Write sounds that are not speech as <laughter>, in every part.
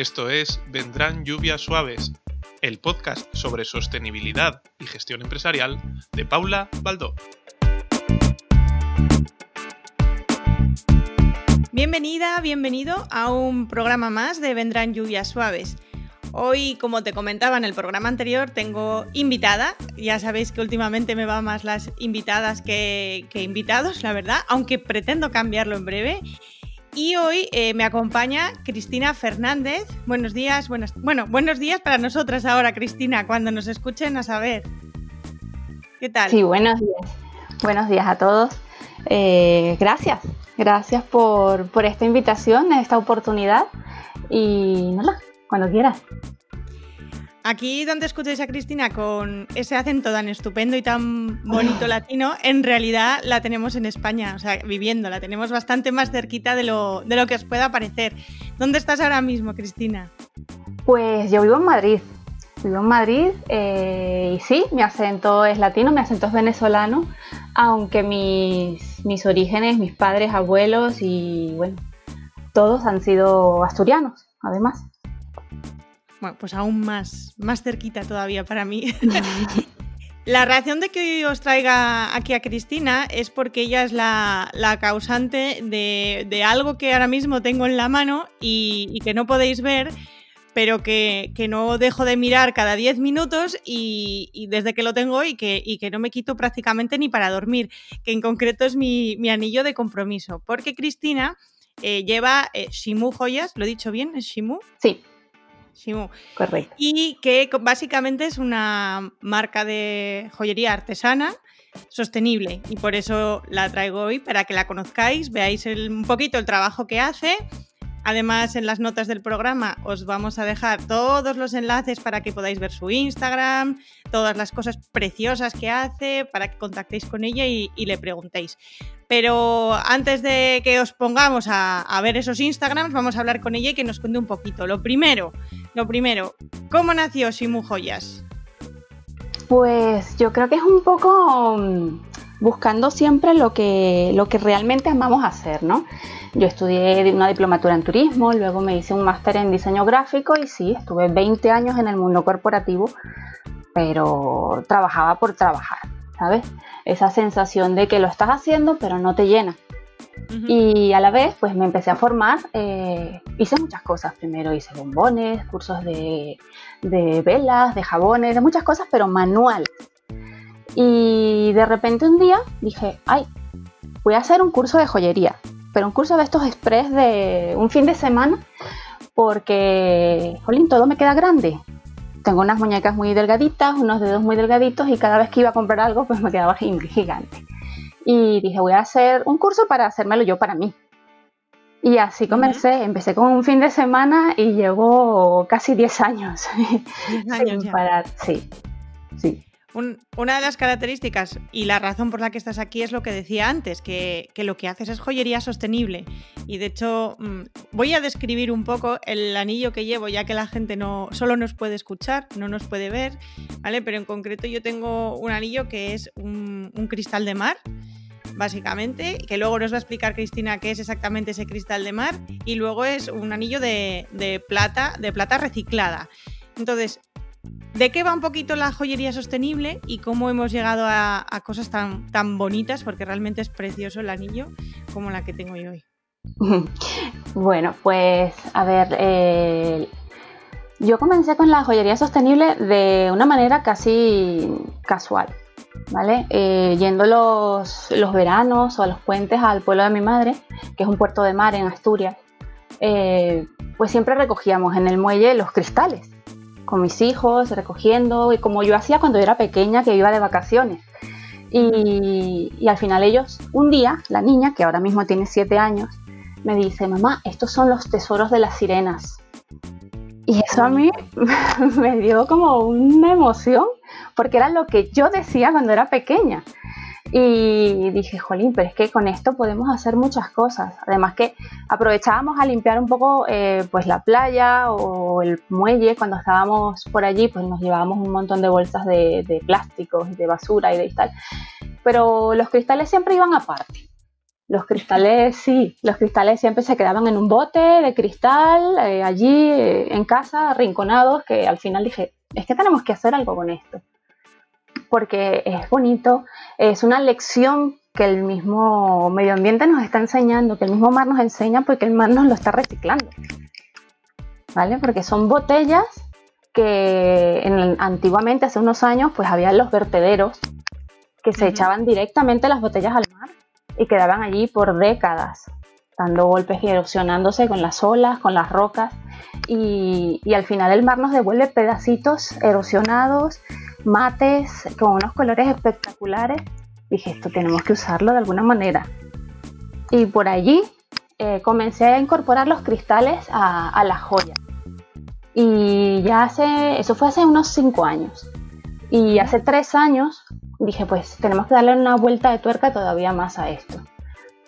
Esto es Vendrán lluvias suaves, el podcast sobre sostenibilidad y gestión empresarial de Paula Baldó. Bienvenida, bienvenido a un programa más de Vendrán lluvias suaves. Hoy, como te comentaba en el programa anterior, tengo invitada. Ya sabéis que últimamente me van más las invitadas que, invitados, la verdad, aunque pretendo cambiarlo en breve. Y hoy eh, me acompaña Cristina Fernández. Buenos días, buenos, bueno, buenos días para nosotras ahora, Cristina, cuando nos escuchen a saber. ¿Qué tal? Sí, buenos días. Buenos días a todos. Eh, gracias, gracias por, por esta invitación, esta oportunidad. Y nada, cuando quieras. Aquí donde escucháis a Cristina con ese acento tan estupendo y tan bonito latino, en realidad la tenemos en España, o sea, viviendo, la tenemos bastante más cerquita de lo, de lo que os pueda parecer. ¿Dónde estás ahora mismo, Cristina? Pues yo vivo en Madrid. Vivo en Madrid eh, y sí, mi acento es latino, mi acento es venezolano, aunque mis, mis orígenes, mis padres, abuelos y bueno, todos han sido asturianos, además. Bueno, pues aún más, más cerquita todavía para mí. <laughs> La reacción de que hoy os traiga aquí a Cristina es porque ella es la, causante de, algo que ahora mismo tengo en la mano y, que no podéis ver, pero que, no dejo de mirar cada 10 minutos y, desde que lo tengo y que, y que no me quito prácticamente ni para dormir, que en concreto es mi, anillo de compromiso, porque Cristina eh, lleva eh, Shimu joyas, ¿lo he dicho bien? ¿Es Shimu? Sí. Correcto. Y que básicamente es una marca de joyería artesana sostenible y por eso la traigo hoy para que la conozcáis, veáis un poquito el trabajo que hace Además, en las notas del programa os vamos a dejar todos los enlaces para que podáis ver su Instagram, todas las cosas preciosas que hace, para que contactéis con ella y, le preguntéis. Pero antes de que os pongamos a, ver esos Instagrams, vamos a hablar con ella y que nos cuente un poquito. Lo primero, lo primero, ¿cómo nació Simu Joyas? Pues yo creo que es un poco mm, buscando siempre lo que, lo que realmente amamos hacer, ¿no? Yo estudié una diplomatura en turismo, luego me hice un máster en diseño gráfico y sí, estuve 20 años en el mundo corporativo, pero trabajaba por trabajar, ¿sabes? Esa sensación de que lo estás haciendo pero no te llena. Y a la vez, pues me empecé a formar, eh, hice muchas cosas. Primero hice bombones, cursos de, de velas, de jabones, de muchas cosas, pero manual. Y de repente un día dije, ay, voy a hacer un curso de joyería pero un curso de estos express de un fin de semana porque, jolín, todo me queda grande. Tengo unas muñecas muy delgaditas, unos dedos muy delgaditos y cada vez que iba a comprar algo pues me quedaba <laughs> gigante. Y dije, voy a hacer un curso para hacérmelo yo para mí. Y así comencé, empecé con un fin de semana y llevo casi 10 años. 10 <laughs> años sin parar, sí, sí una de las características y la razón por la que estás aquí es lo que decía antes, que, lo que haces es joyería sostenible. Y de hecho, mm, voy a describir un poco el anillo que llevo, ya que la gente no solo nos puede escuchar, no nos puede ver, ¿vale? Pero en concreto yo tengo un anillo que es un, cristal de mar básicamente, que luego nos va a explicar Cristina qué es exactamente ese cristal de mar, y luego es un anillo de, de plata, de plata reciclada. Entonces, ¿De qué va un poquito la joyería sostenible y cómo hemos llegado a, cosas tan, tan bonitas? Porque realmente es precioso el anillo como la que tengo yo hoy. <laughs> Bueno, pues a ver, eh, yo comencé con la joyería sostenible de una manera casi casual, ¿vale? Eh, yendo los, los, veranos o a los puentes al pueblo de mi madre, que es un puerto de mar en Asturias, eh, pues siempre recogíamos en el muelle los cristales con mis hijos, recogiendo, y como yo hacía cuando era pequeña, que iba de vacaciones. Y, y, al final ellos, un día, la niña, que ahora mismo tiene siete años, me dice, mamá, estos son los tesoros de las sirenas. Y eso a mí <laughs> me dio como una emoción, porque era lo que yo decía cuando era pequeña. Y dije, jolín, pero es que con esto podemos hacer muchas cosas. Además que aprovechábamos a limpiar un poco eh, pues la playa o el muelle cuando estábamos por allí, pues nos llevábamos un montón de bolsas de, plásticos, de basura y de tal. Pero los cristales siempre iban aparte. Los cristales, sí, los cristales siempre se quedaban en un bote de cristal, eh, allí eh, en casa, arrinconados, que al final dije, es que tenemos que hacer algo con esto. Porque es bonito, es una lección que el mismo medio ambiente nos está enseñando, que el mismo mar nos enseña, porque el mar nos lo está reciclando. ¿Vale? Porque son botellas que antiguamente, hace unos años, pues había los vertederos que se echaban directamente las botellas al mar y quedaban allí por décadas, dando golpes y erosionándose con las olas, con las rocas. Y, al final el mar nos devuelve pedacitos erosionados, mates, con unos colores espectaculares. Dije, esto tenemos que usarlo de alguna manera. Y por allí eh, comencé a incorporar los cristales a, a las joyas. Y ya hace, eso fue hace unos 5 años. Y hace 3 años dije, pues tenemos que darle una vuelta de tuerca todavía más a esto.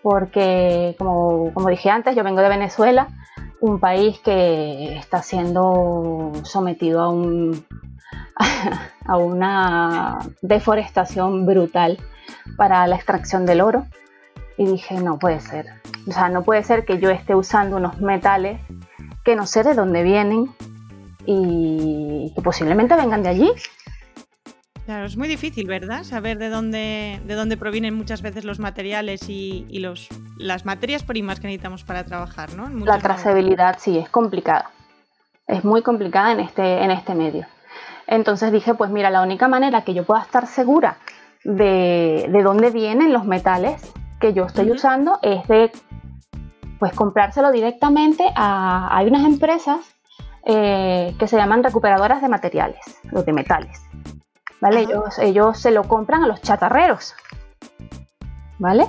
Porque, como, dije antes, yo vengo de Venezuela, un país que está siendo sometido a, un, <laughs> a una deforestación brutal para la extracción del oro. Y dije, no puede ser. O sea, no puede ser que yo esté usando unos metales que no sé de dónde vienen y que posiblemente vengan de allí Claro, es muy difícil, ¿verdad? Saber de dónde, de dónde provienen muchas veces los materiales y, los, las materias primas que necesitamos para trabajar, ¿no? La trazabilidad sí, es complicada. Es muy complicada en este, en este medio. Entonces dije, pues mira, la única manera que yo pueda estar segura de, dónde vienen los metales que yo estoy usando es de pues comprárselo directamente a... Hay unas empresas eh, que se llaman recuperadoras de materiales, los de metales. ¿Vale? Ellos, se lo compran a los chatarreros, ¿vale?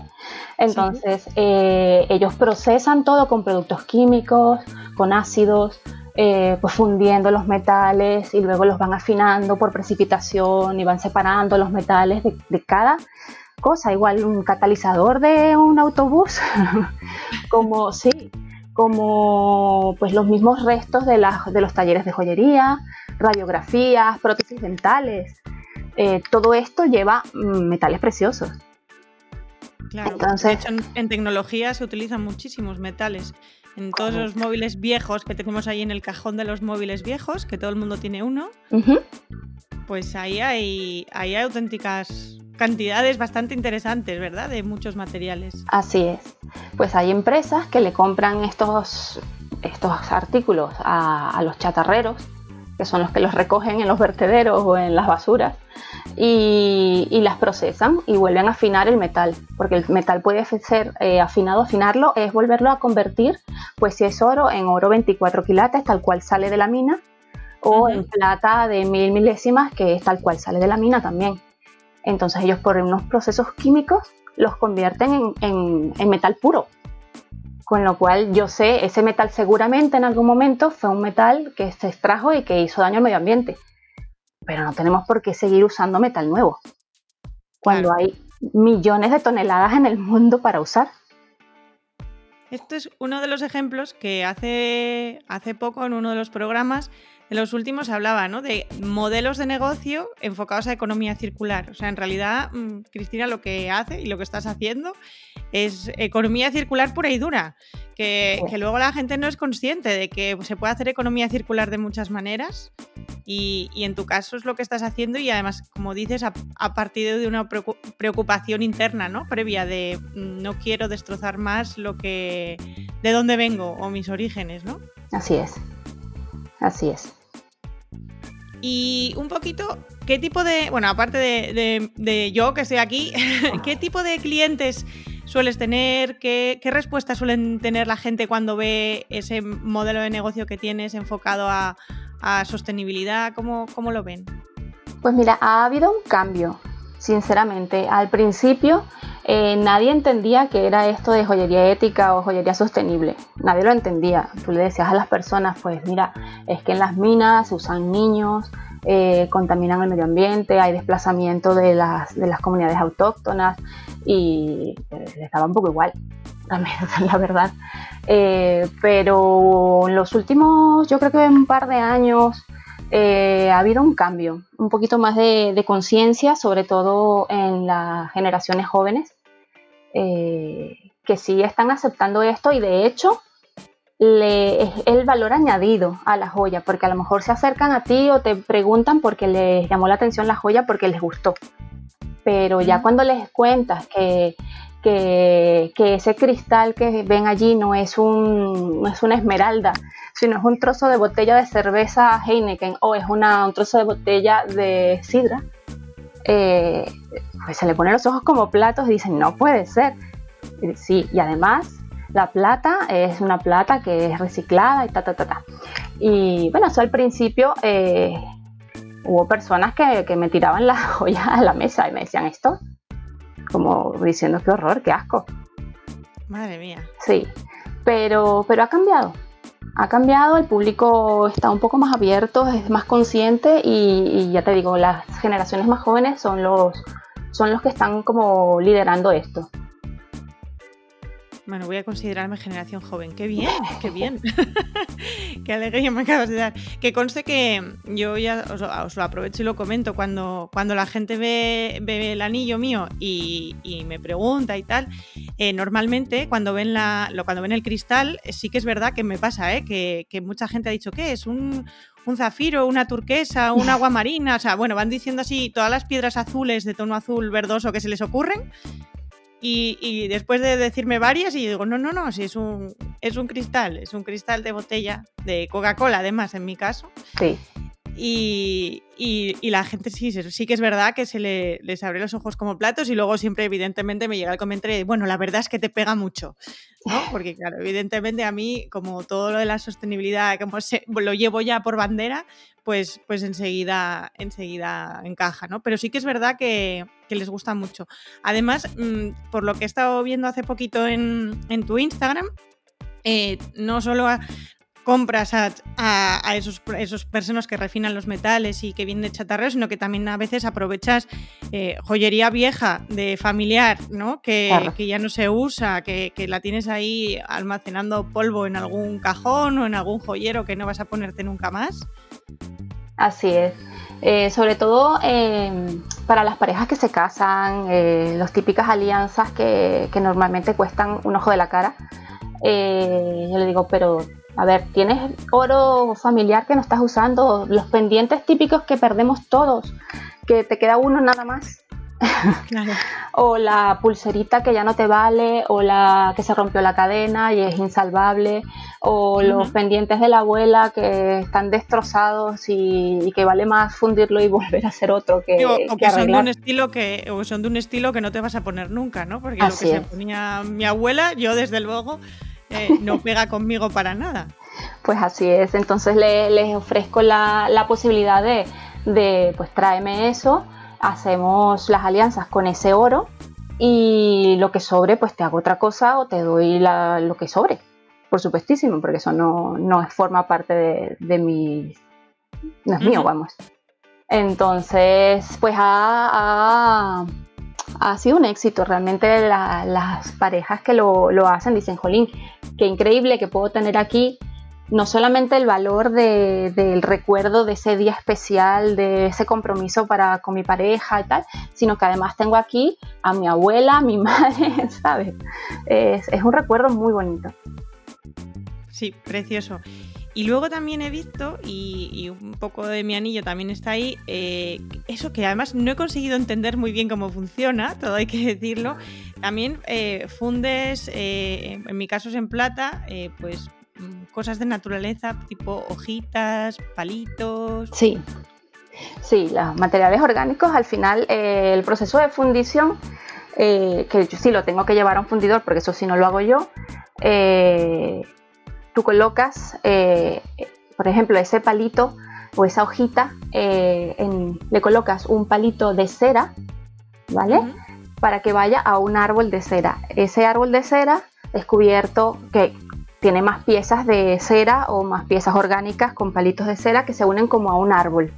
Entonces, eh, ellos procesan todo con productos químicos, con ácidos, eh, pues fundiendo los metales y luego los van afinando por precipitación y van separando los metales de, cada cosa, igual un catalizador de un autobús, <laughs> como sí, como pues los mismos restos de, de los talleres de joyería, radiografías, prótesis dentales, eh, todo esto lleva mm, metales preciosos. Claro, de hecho en, tecnología se utilizan muchísimos metales. En todos los móviles viejos que tenemos ahí en el cajón de los móviles viejos, que todo el mundo tiene uno, pues ahí hay, ahí hay auténticas cantidades bastante interesantes, ¿verdad? De muchos materiales. Así es. Pues hay empresas que le compran estos, estos artículos a los chatarreros que son los que los recogen en los vertederos o en las basuras, y, las procesan y vuelven a afinar el metal, porque el metal puede ser eh, afinado, afinarlo es volverlo a convertir, pues si es oro, en oro 24 quilates, tal cual sale de la mina, o en plata de mil milésimas, que es tal cual sale de la mina también. Entonces ellos por unos procesos químicos los convierten en metal puro, con lo cual yo sé, ese metal seguramente en algún momento fue un metal que se extrajo y que hizo daño al medio ambiente. Pero no tenemos por qué seguir usando metal nuevo. Cuando hay millones de toneladas en el mundo para usar. Esto es uno de los ejemplos que hace, hace poco en uno de los programas de los últimos hablaba ¿no? de modelos de negocio enfocados a economía circular. O sea, en realidad, mm, Cristina, lo que hace y lo que estás haciendo es economía circular pura y dura. Que, luego la gente no es consciente de que se puede hacer economía circular de muchas maneras. Y, en tu caso es lo que estás haciendo y además, como dices, a, a partir de una preocupación interna, ¿no? Previa de mm, no quiero destrozar más lo que de dónde vengo o mis orígenes, ¿no? Así es. Así es. Y un poquito, ¿qué tipo de, bueno, aparte de, yo que estoy aquí, <laughs> ¿qué tipo de clientes sueles tener? ¿Qué, ¿Qué respuestas suelen tener la gente cuando ve ese modelo de negocio que tienes enfocado a, sostenibilidad? ¿Cómo, ¿Cómo lo ven? Pues mira, ha habido un cambio, sinceramente. Al principio eh, nadie entendía que era esto de joyería ética o joyería sostenible. Nadie lo entendía. Tú le decías a las personas, pues mira, es que en las minas se usan niños, eh, contaminan el medio ambiente, hay desplazamiento de las, de las comunidades autóctonas y les estaba un poco igual, <laughs> también, la verdad. Eh, pero en los últimos, yo creo que un par de años, ha habido un cambio, un poquito más de conciencia, sobre todo en las generaciones jóvenes, eh, que sí están aceptando esto y de hecho le, es el valor añadido a la joya, porque a lo mejor se acercan a ti o te preguntan porque les llamó la atención la joya porque les gustó. Pero ya cuando les cuentas que, que, ese cristal que ven allí no es, un, no es una esmeralda, sino es un trozo de botella de cerveza Heineken o es una, un trozo de botella de sidra, eh, pues se le ponen los ojos como platos y dicen, no puede ser. Sí, y además la plata es una plata que es reciclada y ta, ta, ta, ta. Y bueno, eso al principio eh, hubo personas que, que, me tiraban las <laughs> joyas a la mesa y me decían esto, como diciendo qué horror, qué asco. Madre mía. Sí, pero, pero ha cambiado. Ha cambiado, el público está un poco más abierto, es más consciente y, y ya te digo, las generaciones más jóvenes son los, son los que están como liderando esto. Bueno, voy a considerarme generación joven. Qué bien, qué bien. <laughs> qué alegría me acabas de dar. Que conste que yo ya os, lo aprovecho y lo comento cuando, cuando la gente ve, ve el anillo mío y, me pregunta y tal. Eh, normalmente cuando ven, la, cuando ven el cristal, sí que es verdad que me pasa, ¿eh? que, que mucha gente ha dicho que es un, un zafiro, una turquesa, un agua <laughs> marina, o sea, bueno, van diciendo así todas las piedras azules de tono azul verdoso que se les ocurren y, después de decirme varias, y digo, no, no, no, si es un, es un cristal, es un cristal de botella de Coca-Cola, además, en mi caso. Sí. Y, la gente sí, sí que es verdad que se les abre los ojos como platos y luego siempre evidentemente me llega el comentario de, bueno, la verdad es que te pega mucho, ¿no? <laughs> Porque claro, evidentemente a mí, como todo lo de la sostenibilidad, como lo llevo ya por bandera, pues, pues enseguida, enseguida encaja, ¿no? Pero sí que es verdad que, les gusta mucho. Además, mm, por lo que he estado viendo hace poquito en, tu Instagram, eh, no solo compras a, esos, esos, personas que refinan los metales y que vienen de chatarrero, sino que también a veces aprovechas eh, joyería vieja de familiar, ¿no? Que, que ya no se usa, que, que, la tienes ahí almacenando polvo en algún cajón o en algún joyero que no vas a ponerte nunca más. Así es. Eh, sobre todo em, para las parejas que se casan, eh, las típicas alianzas que, que, normalmente cuestan un ojo de la cara. Yo le digo, pero a ver, tienes oro familiar que no estás usando, los pendientes típicos que perdemos todos, que te queda uno nada más. <laughs> o la pulserita que ya no te vale, o la que se rompió la cadena y es insalvable, o los pendientes de la abuela que están destrozados y, que vale más fundirlo y <laughs> volver a hacer otro que, o, que, son de un estilo que o son de un estilo que no te vas a poner nunca, ¿no? Porque lo que se ponía mi abuela, yo desde luego eh, <laughs> no pega conmigo para nada. Pues así es, entonces les ofrezco la, posibilidad de, de, pues tráeme eso hacemos las alianzas con ese oro y lo que sobre, pues te hago otra cosa o te doy lo que sobre, por supuestísimo, porque eso no, no forma parte de, mi... no es mío, vamos. Entonces, pues ha, ha, sido un éxito. Realmente las parejas que lo, lo hacen dicen, Jolín, qué increíble que puedo tener aquí no solamente el valor del recuerdo de ese día especial, de ese compromiso para con mi pareja y tal, sino que además tengo aquí a mi abuela, a mi <laughs> madre, ¿sabes? Es, un recuerdo muy bonito. Sí, precioso. Y luego también he visto, y, un poco de mi anillo también está ahí, eh, eso que además no he conseguido entender muy bien cómo funciona, todo hay que decirlo. También eh, fundes, eh, en mi caso es en plata, pues Mm, cosas de naturaleza, tipo hojitas, palitos. Sí, sí, los materiales orgánicos, al final el proceso de fundición, que yo sí lo tengo que llevar a un fundidor, porque eso sí no lo hago yo, tú colocas, por ejemplo, ese palito o esa hojita, le colocas un palito de cera, ¿vale? Para que vaya a un árbol de cera. Ese árbol de cera es cubierto, que tiene más piezas de cera o más piezas orgánicas con palitos de cera que se unen como a un árbol,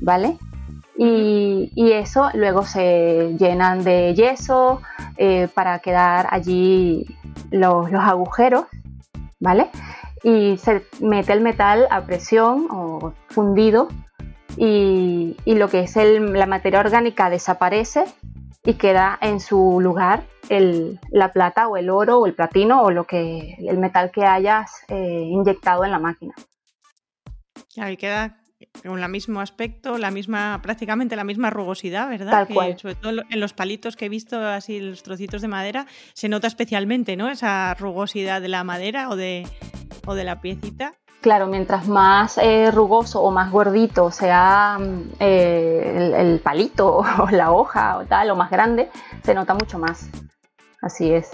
¿vale? Y, eso luego se llenan de yeso eh, para quedar allí los, agujeros, ¿vale? Y se mete el metal a presión o fundido y, lo que es la materia orgánica desaparece y queda en su lugar la plata o el oro o el platino o lo que el metal que hayas eh, inyectado en la máquina. Ahí queda con el mismo aspecto, la misma, prácticamente la misma rugosidad, ¿verdad? Tal cual. Sobre todo en los palitos que he visto, así los trocitos de madera, se nota especialmente, ¿no? Esa rugosidad de la madera o de, o de la piecita. Claro, mientras más eh, rugoso o más gordito sea mm, eh, el, palito <laughs> o la hoja o tal, o más grande, se nota mucho más. Así es.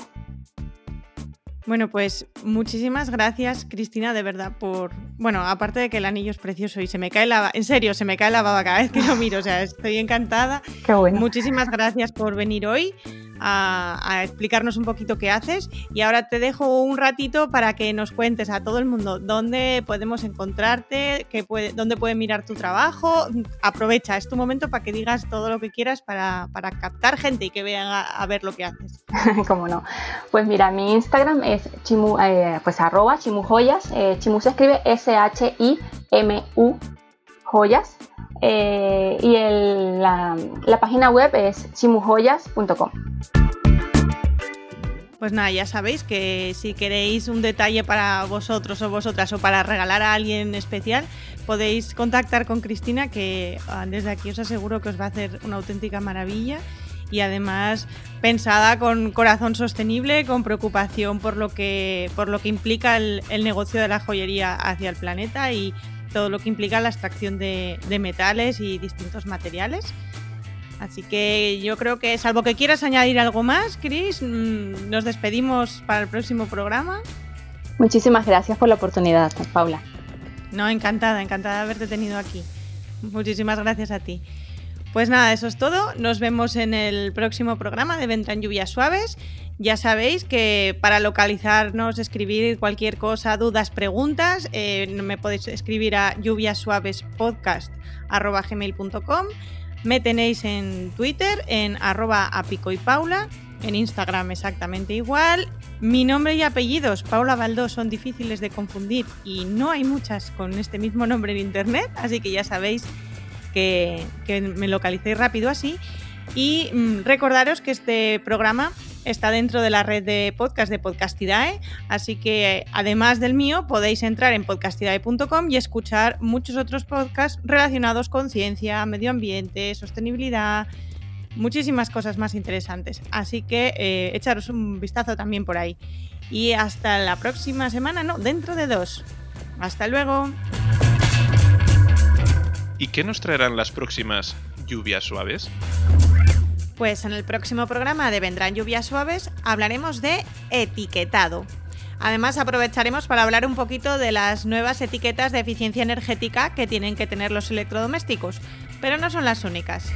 Bueno, pues muchísimas gracias, Cristina, de verdad, por. Bueno, aparte de que el anillo es precioso y se me cae la. En serio, se me cae la baba cada vez que lo miro. O sea, estoy encantada. Qué bueno. Muchísimas gracias por venir hoy a, explicarnos un poquito qué haces. Y ahora te dejo un ratito para que nos cuentes a todo el mundo dónde podemos encontrarte, qué puede, dónde pueden mirar tu trabajo. Aprovecha, es tu momento para que digas todo lo que quieras para, captar gente y que vean a, ver lo que haces. <laughs> Cómo no. Pues mira, mi Instagram es chimu, eh, pues arroba chimujoyas. Eh, chimu se escribe S-H-I-M-U joyas. Eh, y la, página web es chimujoyas.com. Pues nada, ya sabéis que si queréis un detalle para vosotros o vosotras o para regalar a alguien especial, podéis contactar con Cristina, que ah, desde aquí os aseguro que os va a hacer una auténtica maravilla y además pensada con corazón sostenible, con preocupación por lo que, por lo que implica el negocio de la joyería hacia el planeta y todo lo que implica la extracción de, metales y distintos materiales. Así que yo creo que, salvo que quieras añadir algo más, Chris, mm, nos despedimos para el próximo programa. Muchísimas gracias por la oportunidad, Paula. No, encantada, encantada de haberte tenido aquí. Muchísimas gracias a ti. Pues nada, eso es todo. Nos vemos en el próximo programa de Vendrán Lluvias Suaves. Ya sabéis que para localizarnos, escribir cualquier cosa, dudas, preguntas, eh, me podéis escribir a lluviasuavespodcast.com. Me tenéis en Twitter en arroba paula, en Instagram exactamente igual. Mi nombre y apellidos, Paula Baldó, son difíciles de confundir y no hay muchas con este mismo nombre en internet, así que ya sabéis que, me localicéis rápido así. Y mm, recordaros que este programa está dentro de la red de podcast de Podcastidae, así que además del mío podéis entrar en podcastidae.com y escuchar muchos otros podcasts relacionados con ciencia, medio ambiente, sostenibilidad, muchísimas cosas más interesantes. Así que eh, echaros un vistazo también por ahí. Y hasta la próxima semana, no, dentro de dos. Hasta luego. ¿Y qué nos traerán las próximas lluvias suaves? Pues en el próximo programa de Vendrán lluvias suaves hablaremos de etiquetado. Además aprovecharemos para hablar un poquito de las nuevas etiquetas de eficiencia energética que tienen que tener los electrodomésticos, pero no son las únicas.